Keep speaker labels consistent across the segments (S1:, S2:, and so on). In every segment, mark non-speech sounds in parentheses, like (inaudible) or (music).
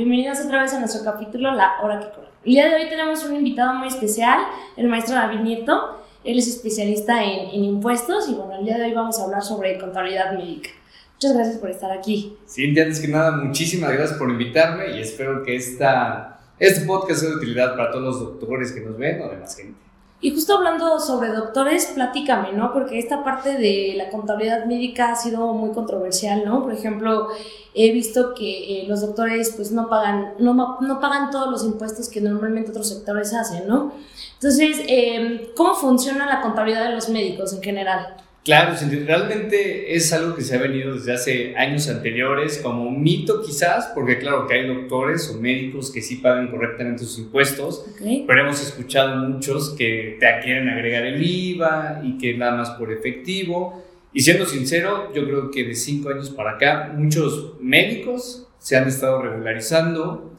S1: Bienvenidos otra vez a nuestro capítulo La Hora que Corre. El día de hoy tenemos un invitado muy especial, el maestro David Nieto. Él es especialista en, en impuestos y bueno, el día de hoy vamos a hablar sobre contabilidad médica. Muchas gracias por estar aquí.
S2: Sí, antes que nada, muchísimas gracias por invitarme y espero que esta, este podcast sea de utilidad para todos los doctores que nos ven o demás gente.
S1: Y justo hablando sobre doctores, platícame, ¿no? Porque esta parte de la contabilidad médica ha sido muy controversial, ¿no? Por ejemplo, he visto que eh, los doctores pues no pagan, no, pagan todos los impuestos que normalmente otros sectores hacen, ¿no? Entonces, eh, ¿cómo funciona la contabilidad de los médicos en general?
S2: Claro, realmente es algo que se ha venido desde hace años anteriores como un mito quizás, porque claro que hay doctores o médicos que sí pagan correctamente sus impuestos, pero hemos escuchado muchos que te quieren agregar el IVA y que nada más por efectivo. Y siendo sincero, yo creo que de cinco años para acá muchos médicos se han estado regularizando.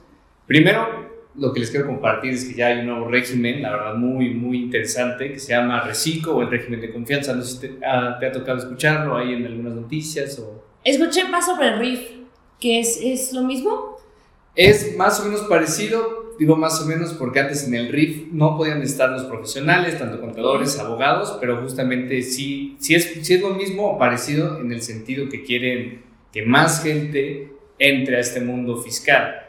S2: Primero, lo que les quiero compartir es que ya hay un nuevo régimen, la verdad, muy, muy interesante, que se llama RECICO o el régimen de confianza. No sé si te, ha tocado escucharlo ahí en algunas noticias o...
S1: Escuché más sobre el RIF, que es, es lo mismo.
S2: Es más o menos parecido, digo más o menos porque antes en el RIF no podían estar los profesionales, tanto contadores, abogados, pero justamente sí, sí, es, sí es lo mismo o parecido en el sentido que quieren que más gente entre a este mundo fiscal.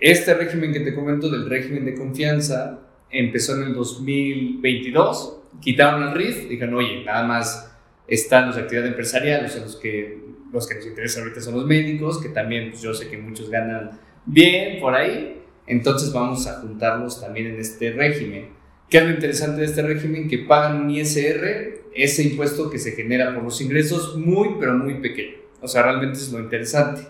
S2: Este régimen que te comento del régimen de confianza empezó en el 2022, quitaron el RIF, dijeron, oye, nada más están los actividades empresariales, los que, los que nos interesan ahorita son los médicos, que también pues, yo sé que muchos ganan bien por ahí, entonces vamos a juntarlos también en este régimen. ¿Qué es lo interesante de este régimen? Que pagan un ISR, ese impuesto que se genera por los ingresos, muy, pero muy pequeño. O sea, realmente es lo interesante.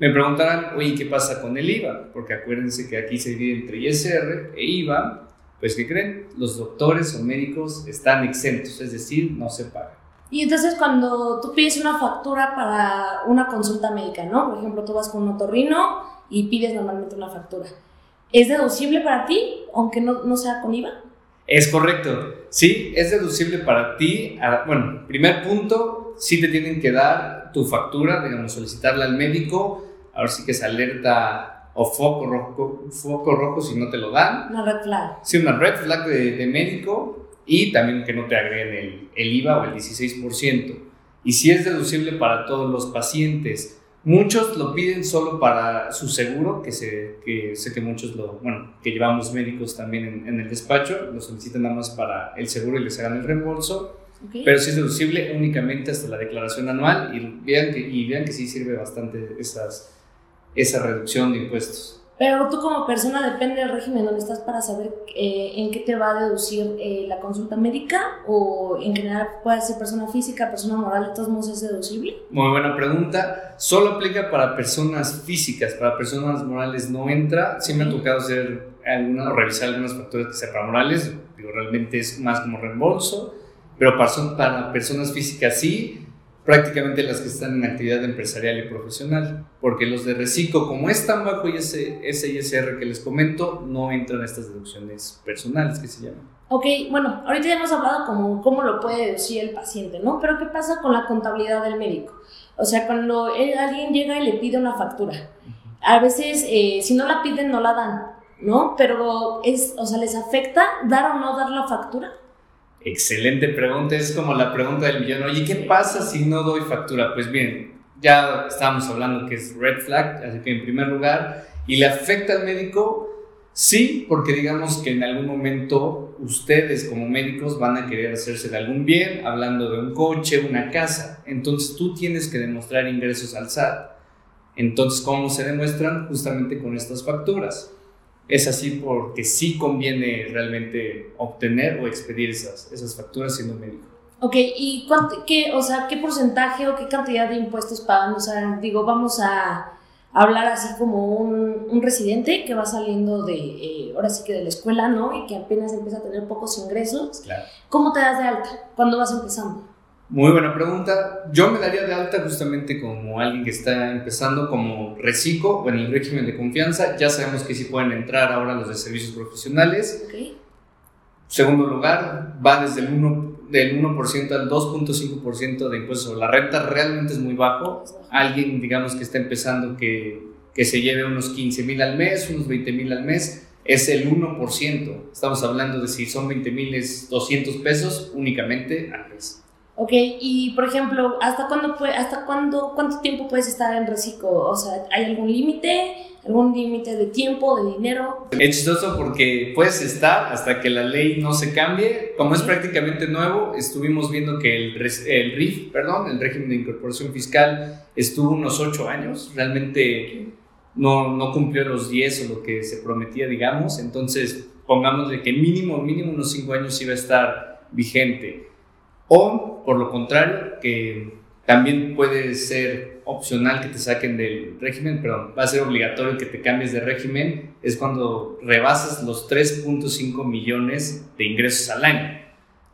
S2: Me preguntarán, oye, ¿qué pasa con el IVA? Porque acuérdense que aquí se divide entre ISR e IVA. Pues, ¿qué creen? Los doctores o médicos están exentos, es decir, no se pagan.
S1: Y entonces cuando tú pides una factura para una consulta médica, ¿no? Por ejemplo, tú vas con un otorrino y pides normalmente una factura. ¿Es deducible para ti, aunque no, no sea con IVA?
S2: Es correcto. Sí, es deducible para ti. Bueno, primer punto, sí te tienen que dar tu factura, digamos, solicitarla al médico ahora sí que es alerta o foco rojo, foco rojo si no te lo dan.
S1: Una red flag.
S2: Sí, una red flag de, médico y también que no te agreguen el, el, IVA o el 16%. Y si es deducible para todos los pacientes. Muchos lo piden solo para su seguro, que sé que, sé que muchos lo, bueno, que llevamos médicos también en, en el despacho, lo solicitan nada más para el seguro y les hagan el reembolso. Pero sí es deducible únicamente hasta la declaración anual y vean que, y vean que sí sirve bastante esas, esa reducción de impuestos.
S1: Pero tú como persona depende del régimen donde estás para saber eh, en qué te va a deducir eh, la consulta médica o en general puede ser persona física, persona moral, de todos modos es deducible.
S2: Muy buena pregunta. Solo aplica para personas físicas, para personas morales no entra. Sí me ha tocado hacer alguna, o revisar algunas facturas que sean para morales, digo, realmente es más como reembolso, pero para, para personas físicas sí prácticamente las que están en actividad empresarial y profesional, porque los de reciclo, como es tan bajo ese, ISR que les comento, no entran a estas deducciones personales que se llaman.
S1: Ok, bueno, ahorita ya hemos hablado como cómo lo puede decir el paciente, ¿no? Pero ¿qué pasa con la contabilidad del médico? O sea, cuando alguien llega y le pide una factura, a veces eh, si no la piden no la dan, ¿no? Pero es, o sea, ¿les afecta dar o no dar la factura?
S2: Excelente pregunta, es como la pregunta del millón. Oye, ¿qué pasa si no doy factura? Pues bien, ya estábamos hablando que es red flag, así que en primer lugar, ¿y le afecta al médico? Sí, porque digamos que en algún momento ustedes como médicos van a querer hacerse de algún bien, hablando de un coche, una casa. Entonces tú tienes que demostrar ingresos al SAT. Entonces, ¿cómo se demuestran? Justamente con estas facturas es así porque sí conviene realmente obtener o expedir esas, esas facturas siendo médico.
S1: Ok, ¿y cuánto, qué, o sea, qué porcentaje o qué cantidad de impuestos pagan? O sea, digo, vamos a hablar así como un, un residente que va saliendo de, eh, ahora sí que de la escuela, ¿no? Y que apenas empieza a tener pocos ingresos.
S2: Claro.
S1: ¿Cómo te das de alta? ¿Cuándo vas empezando?
S2: Muy buena pregunta. Yo me daría de alta justamente como alguien que está empezando como reciclo o en el régimen de confianza. Ya sabemos que sí pueden entrar ahora los de servicios profesionales.
S1: Okay.
S2: Segundo lugar, va desde el 1%, del 1 al 2.5% de impuestos sobre la renta. Realmente es muy bajo. Alguien, digamos, que está empezando que que se lleve unos 15 mil al mes, unos 20 mil al mes, es el 1%. Estamos hablando de si son 20 mil es 200 pesos únicamente al mes.
S1: Ok, y por ejemplo, ¿hasta cuándo puede, hasta cuándo, cuánto tiempo puedes estar en reciclo? O sea, ¿hay algún límite? ¿Algún límite de tiempo, de dinero?
S2: Es chistoso porque puedes estar hasta que la ley no se cambie. Como es prácticamente nuevo, estuvimos viendo que el, el RIF, perdón, el régimen de incorporación fiscal, estuvo unos 8 años. Realmente no, no cumplió los 10 o lo que se prometía, digamos. Entonces, pongámosle que mínimo, mínimo unos 5 años iba a estar vigente. O, por lo contrario, que también puede ser opcional que te saquen del régimen, pero va a ser obligatorio que te cambies de régimen, es cuando rebasas los 3.5 millones de ingresos al año,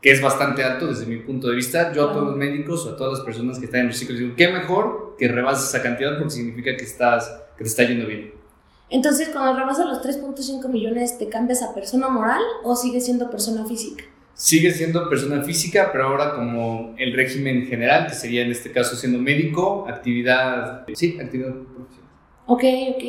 S2: que es bastante alto desde mi punto de vista. Yo a todos los médicos o a todas las personas que están en los ciclos digo, qué mejor que rebases esa cantidad porque significa que, estás, que te está yendo bien.
S1: Entonces, cuando rebasas los 3.5 millones, ¿te cambias a persona moral o sigues siendo persona física?
S2: Sigue siendo persona física, pero ahora como el régimen general, que sería en este caso siendo médico, actividad, sí, actividad profesional.
S1: Ok, ok.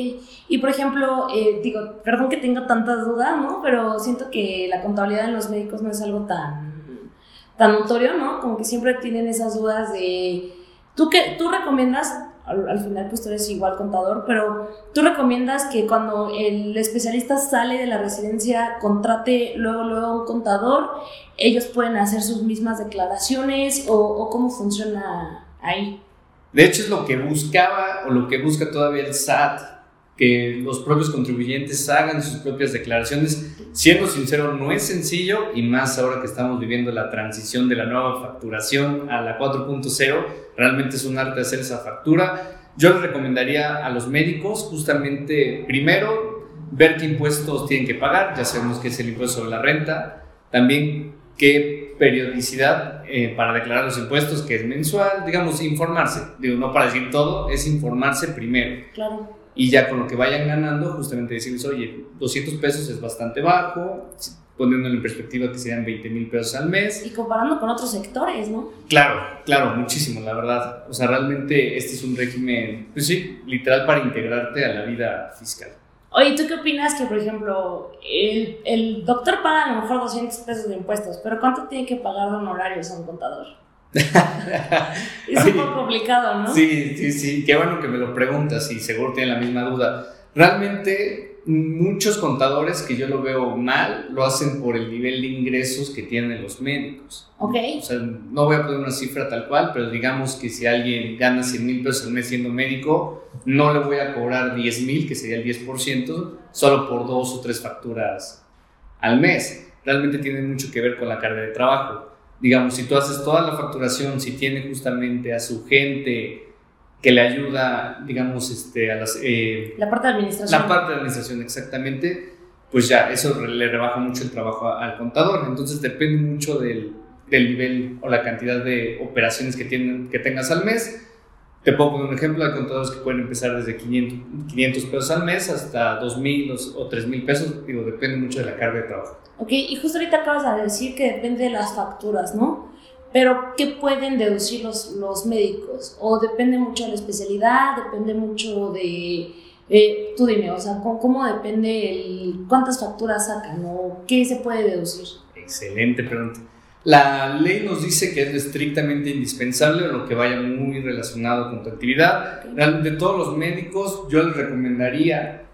S1: Y por ejemplo, eh, digo, perdón que tenga tantas dudas, ¿no? Pero siento que la contabilidad en los médicos no es algo tan, tan notorio, ¿no? Como que siempre tienen esas dudas de... ¿Tú, qué, tú recomiendas al, final pues tú eres igual contador, pero tú recomiendas que cuando el especialista sale de la residencia contrate luego, luego un contador, ellos pueden hacer sus mismas declaraciones o, cómo funciona ahí.
S2: De hecho es lo que buscaba o lo que busca todavía el SAT, que los propios contribuyentes hagan sus propias declaraciones. Siendo sincero, no es sencillo y más ahora que estamos viviendo la transición de la nueva facturación a la 4.0 realmente es un arte hacer esa factura. Yo les recomendaría a los médicos justamente primero ver qué impuestos tienen que pagar, ya sabemos que es el impuesto sobre la renta, también qué periodicidad eh, para declarar los impuestos, que es mensual, digamos, informarse, digo, no para decir todo, es informarse primero.
S1: Claro.
S2: Y ya con lo que vayan ganando, justamente decirles, oye, 200 pesos es bastante bajo, poniéndolo en perspectiva que serían 20 mil pesos al mes.
S1: Y comparando con otros sectores, ¿no?
S2: Claro, claro, muchísimo, la verdad. O sea, realmente este es un régimen, pues sí, literal para integrarte a la vida fiscal.
S1: Oye, ¿tú qué opinas que, por ejemplo, el, el doctor paga a lo mejor 200 pesos de impuestos, pero ¿cuánto tiene que pagar de honorarios a un contador? (laughs) es un poco complicado, ¿no?
S2: Sí, sí, sí. Qué bueno que me lo preguntas y seguro tiene la misma duda. Realmente muchos contadores que yo lo veo mal lo hacen por el nivel de ingresos que tienen los médicos.
S1: Ok.
S2: O sea, no voy a poner una cifra tal cual, pero digamos que si alguien gana 100 mil pesos al mes siendo médico, no le voy a cobrar 10 mil, que sería el 10%, solo por dos o tres facturas al mes. Realmente tiene mucho que ver con la carga de trabajo. Digamos, si tú haces toda la facturación, si tiene justamente a su gente, que le ayuda, digamos, este, a las...
S1: Eh, la parte de administración.
S2: La parte de administración, exactamente, pues ya, eso le rebaja mucho el trabajo al contador. Entonces depende mucho del, del nivel o la cantidad de operaciones que, tienen, que tengas al mes. Te puedo poner un ejemplo, de contadores que pueden empezar desde 500, 500 pesos al mes hasta 2.000 o 3.000 pesos, digo, depende mucho de la carga de trabajo.
S1: Ok, y justo ahorita acabas de decir que depende de las facturas, ¿no? Pero, ¿qué pueden deducir los, los médicos? ¿O depende mucho de la especialidad? ¿Depende mucho de...? Eh, tú dime, o sea, ¿cómo, depende el, cuántas facturas sacan o qué se puede deducir?
S2: Excelente pregunta. La ley nos dice que es estrictamente indispensable lo que vaya muy relacionado con tu actividad. De todos los médicos, yo les recomendaría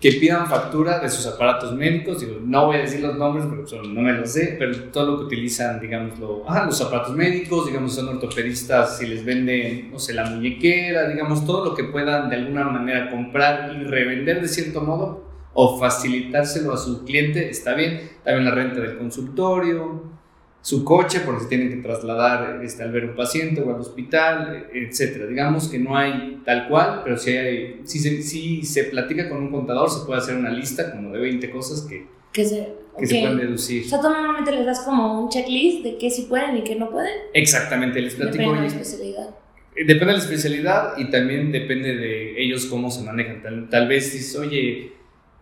S2: que pidan factura de sus aparatos médicos. Digo, no voy a decir los nombres porque no me los sé, pero todo lo que utilizan, digamos, ah, los aparatos médicos, digamos, son ortopedistas, si les venden, no sé, la muñequera, digamos, todo lo que puedan de alguna manera comprar y revender de cierto modo o facilitárselo a su cliente, está bien. También la renta del consultorio, su coche porque se tienen que trasladar este, al ver un paciente o al hospital, etcétera. Digamos que no hay tal cual, pero si, hay, si, se, si se platica con un contador, se puede hacer una lista como de 20 cosas que,
S1: que, se,
S2: que se pueden deducir.
S1: O sea, tú normalmente les das como un checklist de qué sí pueden y qué no pueden.
S2: Exactamente, les platico.
S1: Depende de la especialidad.
S2: Eh, depende de la especialidad y también depende de ellos cómo se manejan. Tal, tal vez dices, oye,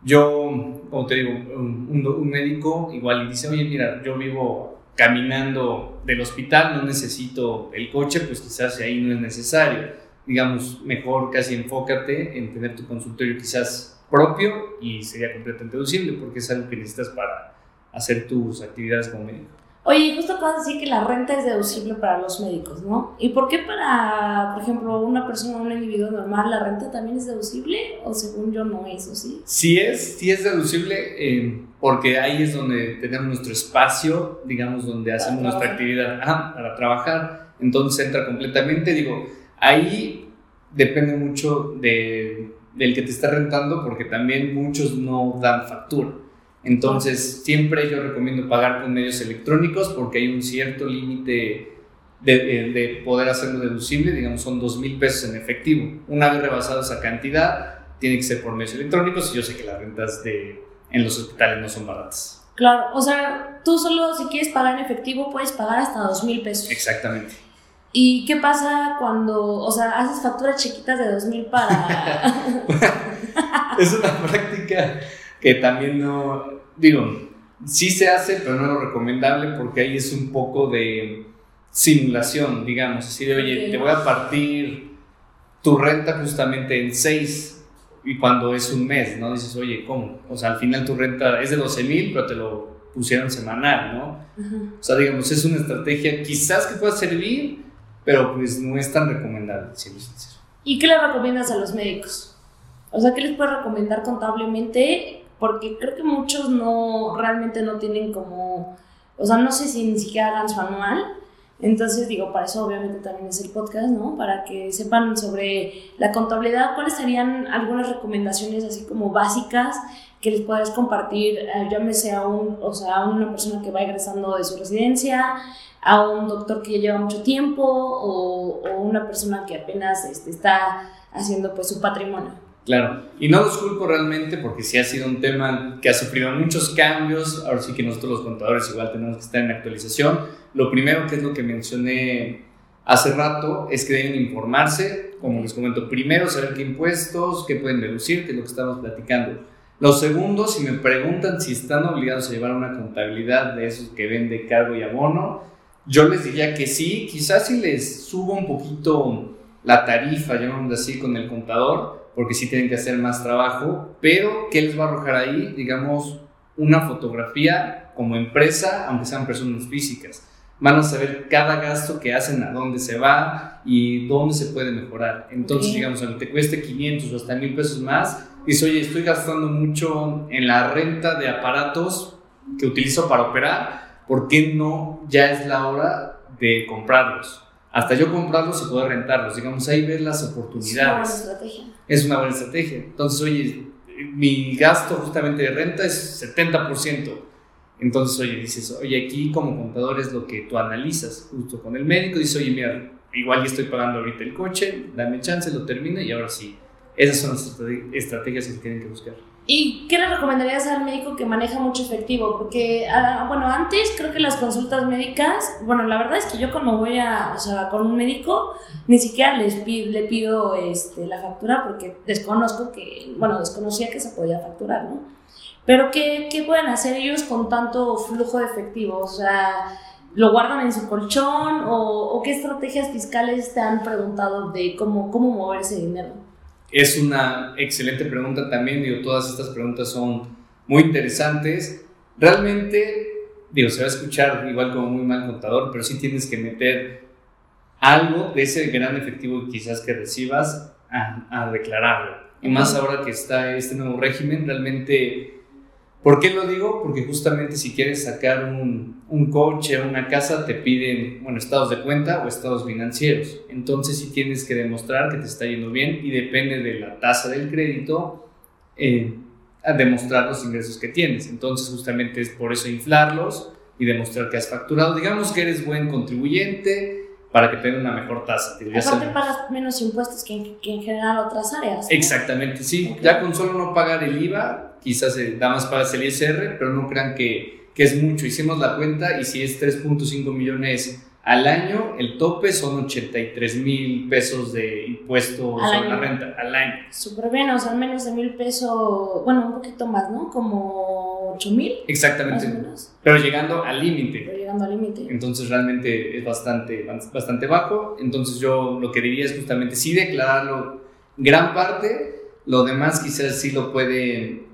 S2: yo, como te digo, un, un médico igual y dice, oye, mira, yo vivo caminando del hospital, no necesito el coche, pues quizás ahí no es necesario. digamos, mejor casi enfócate en tener tu consultorio quizás propio y sería completamente deducible porque es algo que necesitas para hacer tus actividades como médico.
S1: Oye, justo acabas de decir que la renta es deducible para los médicos, ¿no? ¿Y por qué para, por ejemplo, una persona, un individuo normal, la renta también es deducible? O según yo no es, ¿o sí?
S2: Sí es, sí es deducible eh, porque ahí es donde tenemos nuestro espacio, digamos, donde hacemos nuestra actividad para trabajar. Entonces entra completamente, digo, ahí depende mucho de, del que te está rentando porque también muchos no dan factura. Entonces, siempre yo recomiendo pagar con medios electrónicos porque hay un cierto límite de, de, poder hacerlo deducible, digamos, son dos mil pesos en efectivo. Una vez rebasado esa cantidad, tiene que ser por medios electrónicos y yo sé que las rentas de, en los hospitales no son baratas.
S1: Claro, o sea, tú solo si quieres pagar en efectivo puedes pagar hasta dos mil pesos.
S2: Exactamente.
S1: ¿Y qué pasa cuando, o sea, haces facturas chiquitas de dos mil para... (laughs)
S2: es una práctica que también no, digo, sí se hace, pero no es lo recomendable porque ahí es un poco de simulación, digamos, así de, oye, te voy a partir tu renta justamente en seis y cuando es un mes, ¿no? Dices, oye, ¿cómo? O sea, al final tu renta es de 12 mil, pero te lo pusieron semanal, ¿no? O sea, digamos, es una estrategia quizás que pueda servir, pero pues no es tan recomendable, si
S1: ¿Y qué le recomiendas a los médicos? O sea, ¿qué les puedes recomendar contablemente porque creo que muchos no, realmente no tienen como, o sea, no sé si ni siquiera hagan su anual. Entonces, digo, para eso obviamente también es el podcast, ¿no? Para que sepan sobre la contabilidad, cuáles serían algunas recomendaciones así como básicas que les puedas compartir, eh, llámese a, un, o sea, a una persona que va egresando de su residencia, a un doctor que ya lleva mucho tiempo o, o una persona que apenas este, está haciendo pues su patrimonio.
S2: Claro, y no los culpo realmente porque sí ha sido un tema que ha sufrido muchos cambios, ahora sí que nosotros los contadores igual tenemos que estar en actualización. Lo primero que es lo que mencioné hace rato es que deben informarse, como les comento, primero saber qué impuestos, qué pueden deducir, que es lo que estamos platicando. Lo segundo, si me preguntan si están obligados a llevar una contabilidad de esos que vende cargo y abono, yo les diría que sí, quizás si les subo un poquito la tarifa, llamémoslo así, con el contador, porque sí tienen que hacer más trabajo, pero ¿qué les va a arrojar ahí? Digamos, una fotografía como empresa, aunque sean personas físicas. Van a saber cada gasto que hacen, a dónde se va y dónde se puede mejorar. Entonces, digamos, aunque te cueste 500 o hasta 1000 pesos más, dices, oye, estoy gastando mucho en la renta de aparatos que utilizo para operar, ¿por qué no ya es la hora de comprarlos? hasta yo comprarlos y poder rentarlos. Digamos, ahí ves las oportunidades.
S1: Estrategia.
S2: Es una buena estrategia. Entonces, oye, mi gasto justamente de renta es 70%. Entonces, oye, dices, oye, aquí como contador es lo que tú analizas justo con el médico. Dices, oye, mira, igual ya estoy pagando ahorita el coche, dame chance, lo termino y ahora sí. Esas son las estrategias que tienen que buscar.
S1: ¿Y qué le recomendarías al médico que maneja mucho efectivo? Porque, ah, bueno, antes creo que las consultas médicas, bueno, la verdad es que yo cuando voy a, o sea, con un médico, ni siquiera les pido, le pido este, la factura porque desconozco que, bueno, desconocía que se podía facturar, ¿no? Pero ¿qué, qué pueden hacer ellos con tanto flujo de efectivo? O sea, ¿lo guardan en su colchón o, o qué estrategias fiscales te han preguntado de cómo, cómo mover ese dinero?
S2: Es una excelente pregunta también, digo, todas estas preguntas son muy interesantes. Realmente, digo, se va a escuchar igual como muy mal contador, pero sí tienes que meter algo de ese gran efectivo quizás que recibas a, a declararlo. Y más ahora que está este nuevo régimen, realmente ¿Por qué lo digo? Porque justamente si quieres sacar un, un coche o una casa, te piden, bueno, estados de cuenta o estados financieros. Entonces sí tienes que demostrar que te está yendo bien y depende de la tasa del crédito, eh, a demostrar los ingresos que tienes. Entonces justamente es por eso inflarlos y demostrar que has facturado. Digamos que eres buen contribuyente, para que tenga una mejor tasa.
S1: Aparte pagas menos impuestos que en, que en general otras áreas.
S2: Exactamente, sí. Ya con solo no pagar el IVA, quizás eh, nada más pagas el ISR, pero no crean que, que es mucho. Hicimos la cuenta y si es 3.5 millones al año, el tope son 83 mil pesos de impuestos sobre la renta al año.
S1: Súper bien, o sea, menos de mil pesos, bueno, un poquito más, ¿no? Como 8 mil.
S2: Exactamente. Pero llegando al límite.
S1: Pero llegando al límite.
S2: Entonces realmente es bastante, bastante bajo. Entonces yo lo que diría es justamente sí declararlo gran parte, lo demás quizás sí lo puede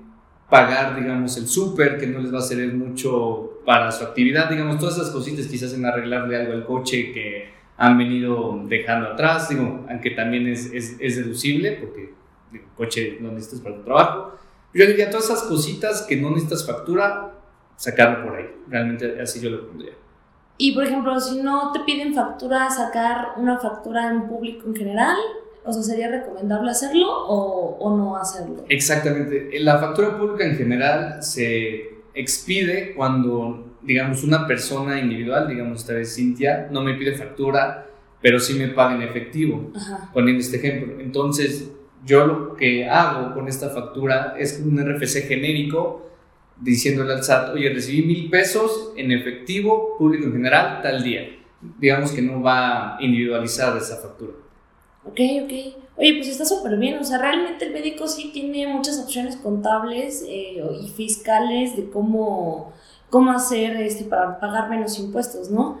S2: pagar, digamos, el súper, que no les va a servir mucho para su actividad, digamos, todas esas cositas quizás en arreglarle algo al coche que han venido dejando atrás, digo, aunque también es, es, es deducible, porque el coche no necesitas para tu trabajo. Yo diría todas esas cositas que no necesitas factura, sacarlo por ahí. Realmente así yo lo pondría.
S1: Y por ejemplo, si no te piden factura, sacar una factura en público en general, o sea, ¿sería recomendable hacerlo o, o no hacerlo?
S2: Exactamente. La factura pública en general se expide cuando, digamos, una persona individual, digamos esta vez Cintia, no me pide factura, pero sí me paga en efectivo,
S1: Ajá.
S2: poniendo este ejemplo. Entonces, yo lo que hago con esta factura es un RFC genérico diciéndole al SAT, oye, recibí mil pesos en efectivo, público en general, tal día. Digamos que no va individualizada esa factura.
S1: Ok, ok. Oye, pues está súper bien. O sea, realmente el médico sí tiene muchas opciones contables eh, y fiscales de cómo, cómo hacer este, para pagar menos impuestos, ¿no?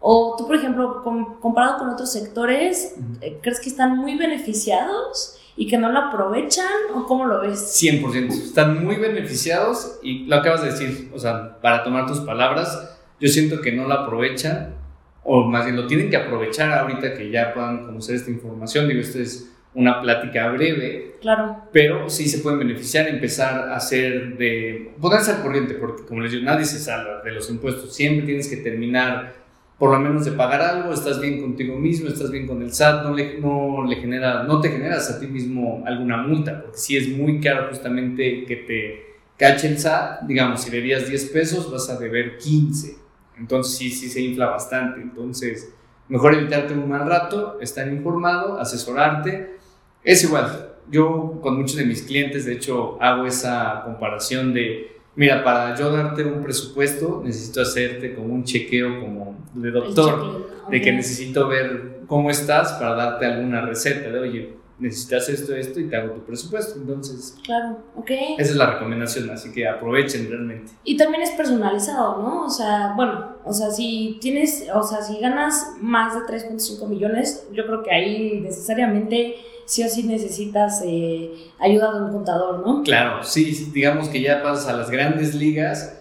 S1: O tú, por ejemplo, com- comparado con otros sectores, eh, ¿crees que están muy beneficiados y que no lo aprovechan? ¿O cómo lo ves?
S2: 100%. Están muy beneficiados y lo acabas de decir, o sea, para tomar tus palabras, yo siento que no lo aprovechan o más bien lo tienen que aprovechar ahorita que ya puedan conocer esta información. Digo, esto es una plática breve,
S1: Claro.
S2: pero sí se pueden beneficiar, empezar a hacer de, ponerse al corriente, porque como les digo, nadie se salva de los impuestos, siempre tienes que terminar por lo menos de pagar algo, estás bien contigo mismo, estás bien con el SAT, no, le, no, le genera, no te generas a ti mismo alguna multa, porque si es muy caro justamente que te cache el SAT, digamos, si debías 10 pesos vas a deber 15, entonces sí, sí se infla bastante, entonces mejor evitarte un mal rato, estar informado, asesorarte, es igual, yo con muchos de mis clientes, de hecho, hago esa comparación de, mira, para yo darte un presupuesto, necesito hacerte como un chequeo como de doctor,
S1: checklist,
S2: de que necesito ver cómo estás para darte alguna receta, de, oye, necesitas esto, esto y te hago tu presupuesto. Entonces,
S1: Claro, ok.
S2: esa es la recomendación, así que aprovechen realmente.
S1: Y también es personalizado, ¿no? O sea, bueno, o sea, si tienes, o sea, si ganas más de 3.5 millones, yo creo que ahí necesariamente sí o sí necesitas eh, ayuda de un contador, ¿no?
S2: Claro, sí, digamos que ya pasas a las grandes ligas,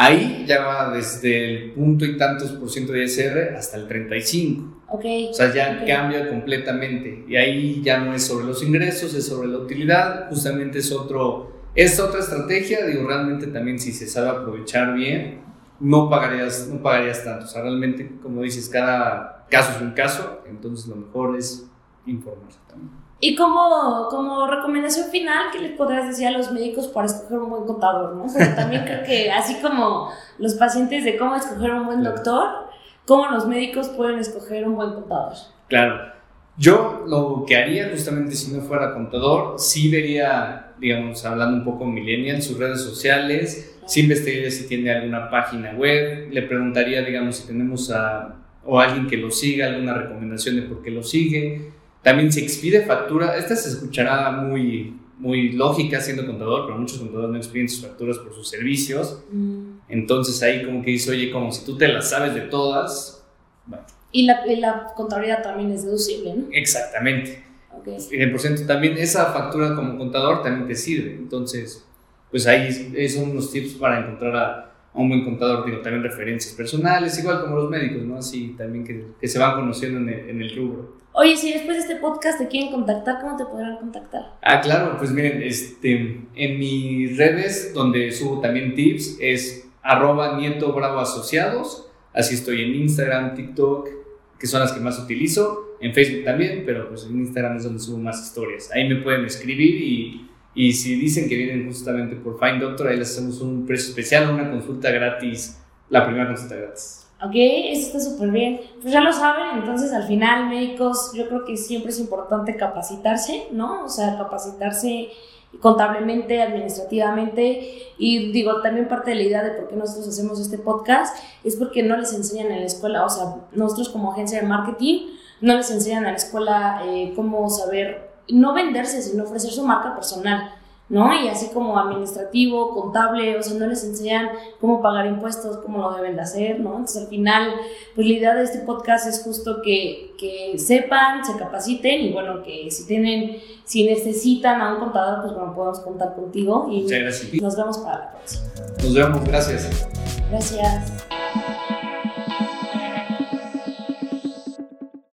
S2: ahí ya va desde el punto y tantos por ciento de ISR hasta el 35.
S1: Ok.
S2: O sea, ya
S1: Ok.
S2: cambia completamente. Y ahí ya no es sobre los ingresos, es sobre la utilidad. Justamente es otro, es otra estrategia. Digo, realmente también si se sabe aprovechar bien, no pagarías, no pagarías tanto. O sea, realmente, como dices, cada caso es un caso. Entonces, lo mejor es informarse también.
S1: Y como, como recomendación final, ¿qué le podrías decir a los médicos para escoger un buen contador, no? También creo que así como los pacientes de cómo escoger un buen doctor, cómo los médicos pueden escoger un buen contador.
S2: Claro. Yo lo que haría justamente si no fuera contador, sí vería, digamos, hablando un poco millennial, sus redes sociales, sí investigaría si tiene alguna página web, le preguntaría, digamos, si tenemos a, o alguien que lo siga, alguna recomendación de por qué lo sigue. También si expide factura, esta se escuchará muy, muy lógica siendo contador, pero muchos contadores no expiden sus facturas por sus servicios.
S1: Mm.
S2: Entonces ahí como que dice, oye, como si tú te las sabes de todas. Bueno,
S1: Y la, y la contabilidad también es deducible, ¿no?
S2: exactamente.
S1: Ok.
S2: Y el porcentaje también, esa factura como contador también te sirve. Entonces, pues ahí son unos tips para encontrar a, a un buen contador. Digo, también referencias personales, igual como los médicos, ¿no? Así también que, que se van conociendo en el, en el rubro.
S1: Oye, si después de este podcast te quieren contactar, ¿cómo te podrán contactar?
S2: Ah, claro, pues miren, este, en mis redes donde subo también tips es arroba nieto bravo asociados. Así estoy en Instagram, TikTok, que son las que más utilizo. En Facebook también, pero pues en Instagram es donde subo más historias. Ahí me pueden escribir y, y si dicen que vienen justamente por Fine Doctor, ahí les hacemos un precio especial, una consulta gratis, la primera consulta gratis.
S1: Ok, eso está súper bien. Pues ya lo saben, entonces al final, médicos, yo creo que siempre es importante capacitarse, ¿no? O sea, capacitarse contablemente, administrativamente. Y digo, también parte de la idea de por qué nosotros hacemos este podcast es porque no les enseñan en la escuela, o sea, nosotros como agencia de marketing, no les enseñan en la escuela eh, cómo saber, no venderse, sino ofrecer su marca personal. ¿no? Y así como administrativo, contable, o sea, no les enseñan cómo pagar impuestos, cómo lo deben de hacer, ¿no? Entonces al final, pues la idea de este podcast es justo que, que sepan, se capaciten y bueno, que si tienen, si necesitan a un contador, pues bueno, podemos contar contigo y
S2: Muchas gracias.
S1: nos vemos para la próxima.
S2: Nos vemos, gracias.
S1: Gracias.